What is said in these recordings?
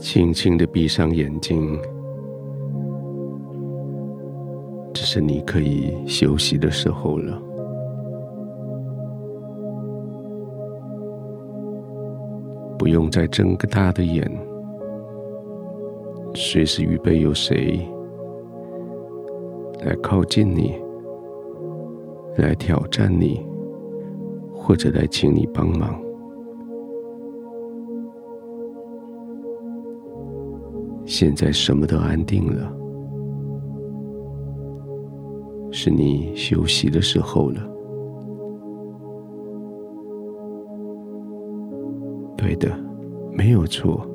轻轻的闭上眼睛，这是你可以休息的时候了。不用再睁个大的眼，随时预备有谁来靠近你，来挑战你，或者来请你帮忙。现在什么都安定了，是你休息的时候了。对的，没有错，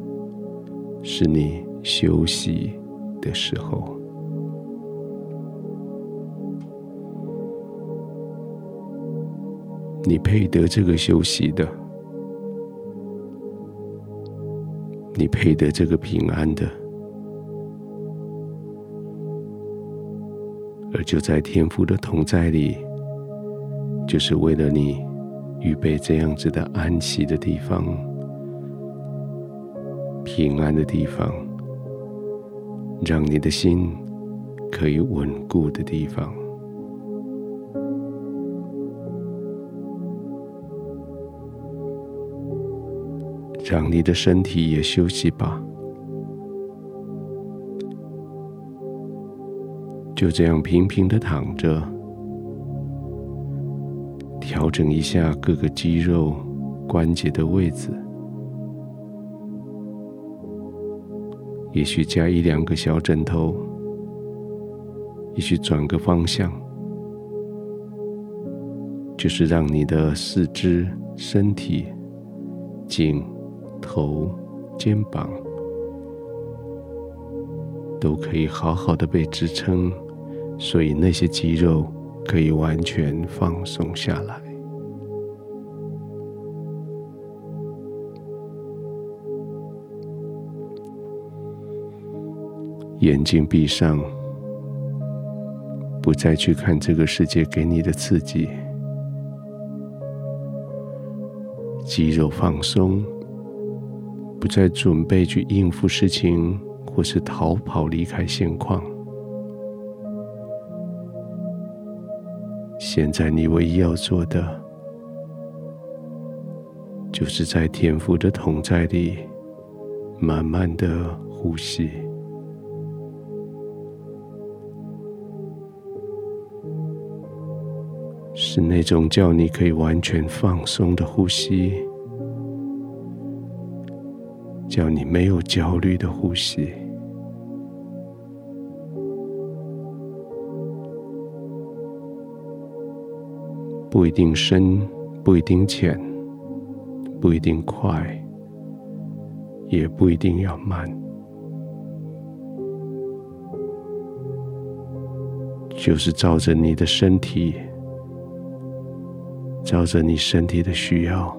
是你休息的时候。你配得这个休息的，你配得这个平安的。而就在天父的同在里，就是为了你预备这样子的安息的地方、平安的地方，让你的心可以稳固的地方，让你的身体也休息吧。就这样平平的躺着，调整一下各个肌肉、关节的位置，也许加一两个小枕头，也许转个方向，就是让你的四肢、身体、颈、头、肩膀都可以好好的被支撑。所以那些肌肉可以完全放松下来，眼睛闭上，不再去看这个世界给你的刺激，肌肉放松，不再准备去应付事情或是逃跑离开现况。现在你唯一要做的，就是在天父的同在里，慢慢的呼吸，是那种叫你可以完全放松的呼吸，叫你没有焦虑的呼吸。不一定深，不一定浅，不一定快，也不一定要慢，就是照着你的身体，照着你身体的需要，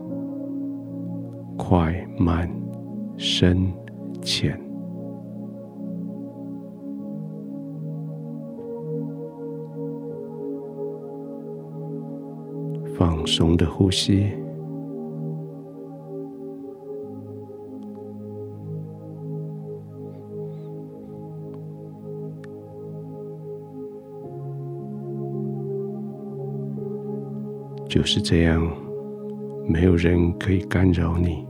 快慢、深浅。松的呼吸，就是这样，没有人可以干扰你，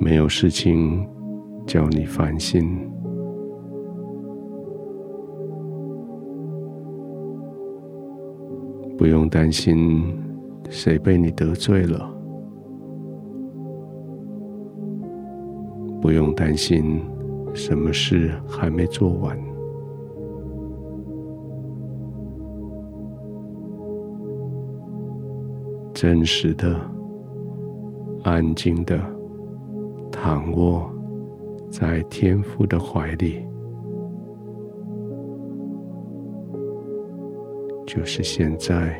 没有事情叫你烦心。不用担心谁被你得罪了，不用担心什么事还没做完，真实的、安静的躺卧在天父的怀里。就是现在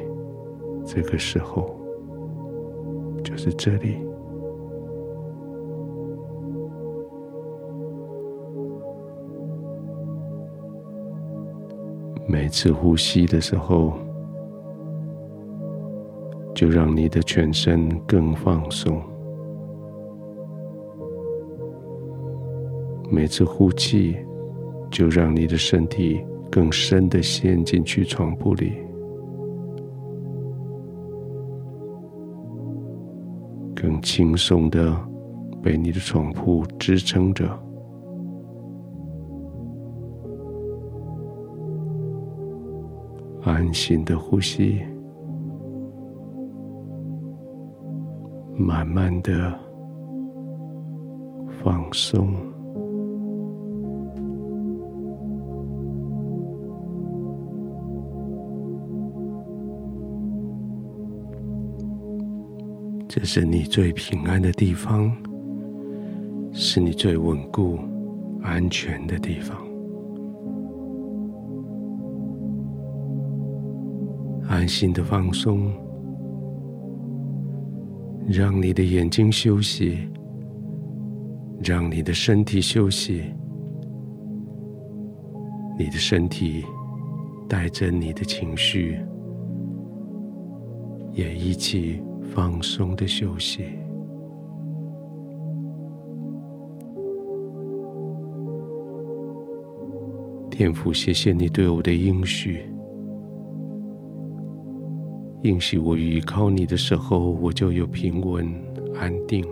这个时候就是这里。每次呼吸的时候就让你的全身更放松。每次呼气就让你的身体更深的陷进去床铺里，更轻松的被你的床铺支撑着，安心的呼吸，慢慢的放松。这是你最平安的地方，是你最稳固、安全的地方。安心的放松，让你的眼睛休息，让你的身体休息，你的身体带着你的情绪，也一起。放松的休息，天父，谢谢你对我的应许，应许我依靠你的时候，我就有平稳安定。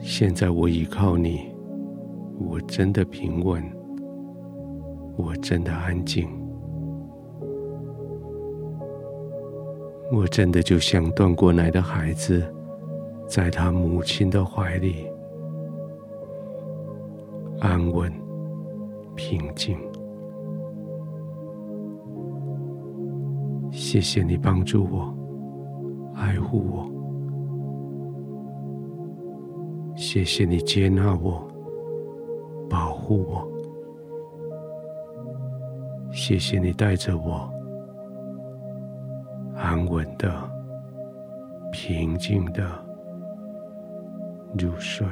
现在我依靠你，我真的平稳，我真的安静。我真的就像断过奶的孩子，在他母亲的怀里，安稳、平静。谢谢你帮助我，爱护我。谢谢你接纳我，保护我。谢谢你带着我。安稳的、平静的入睡。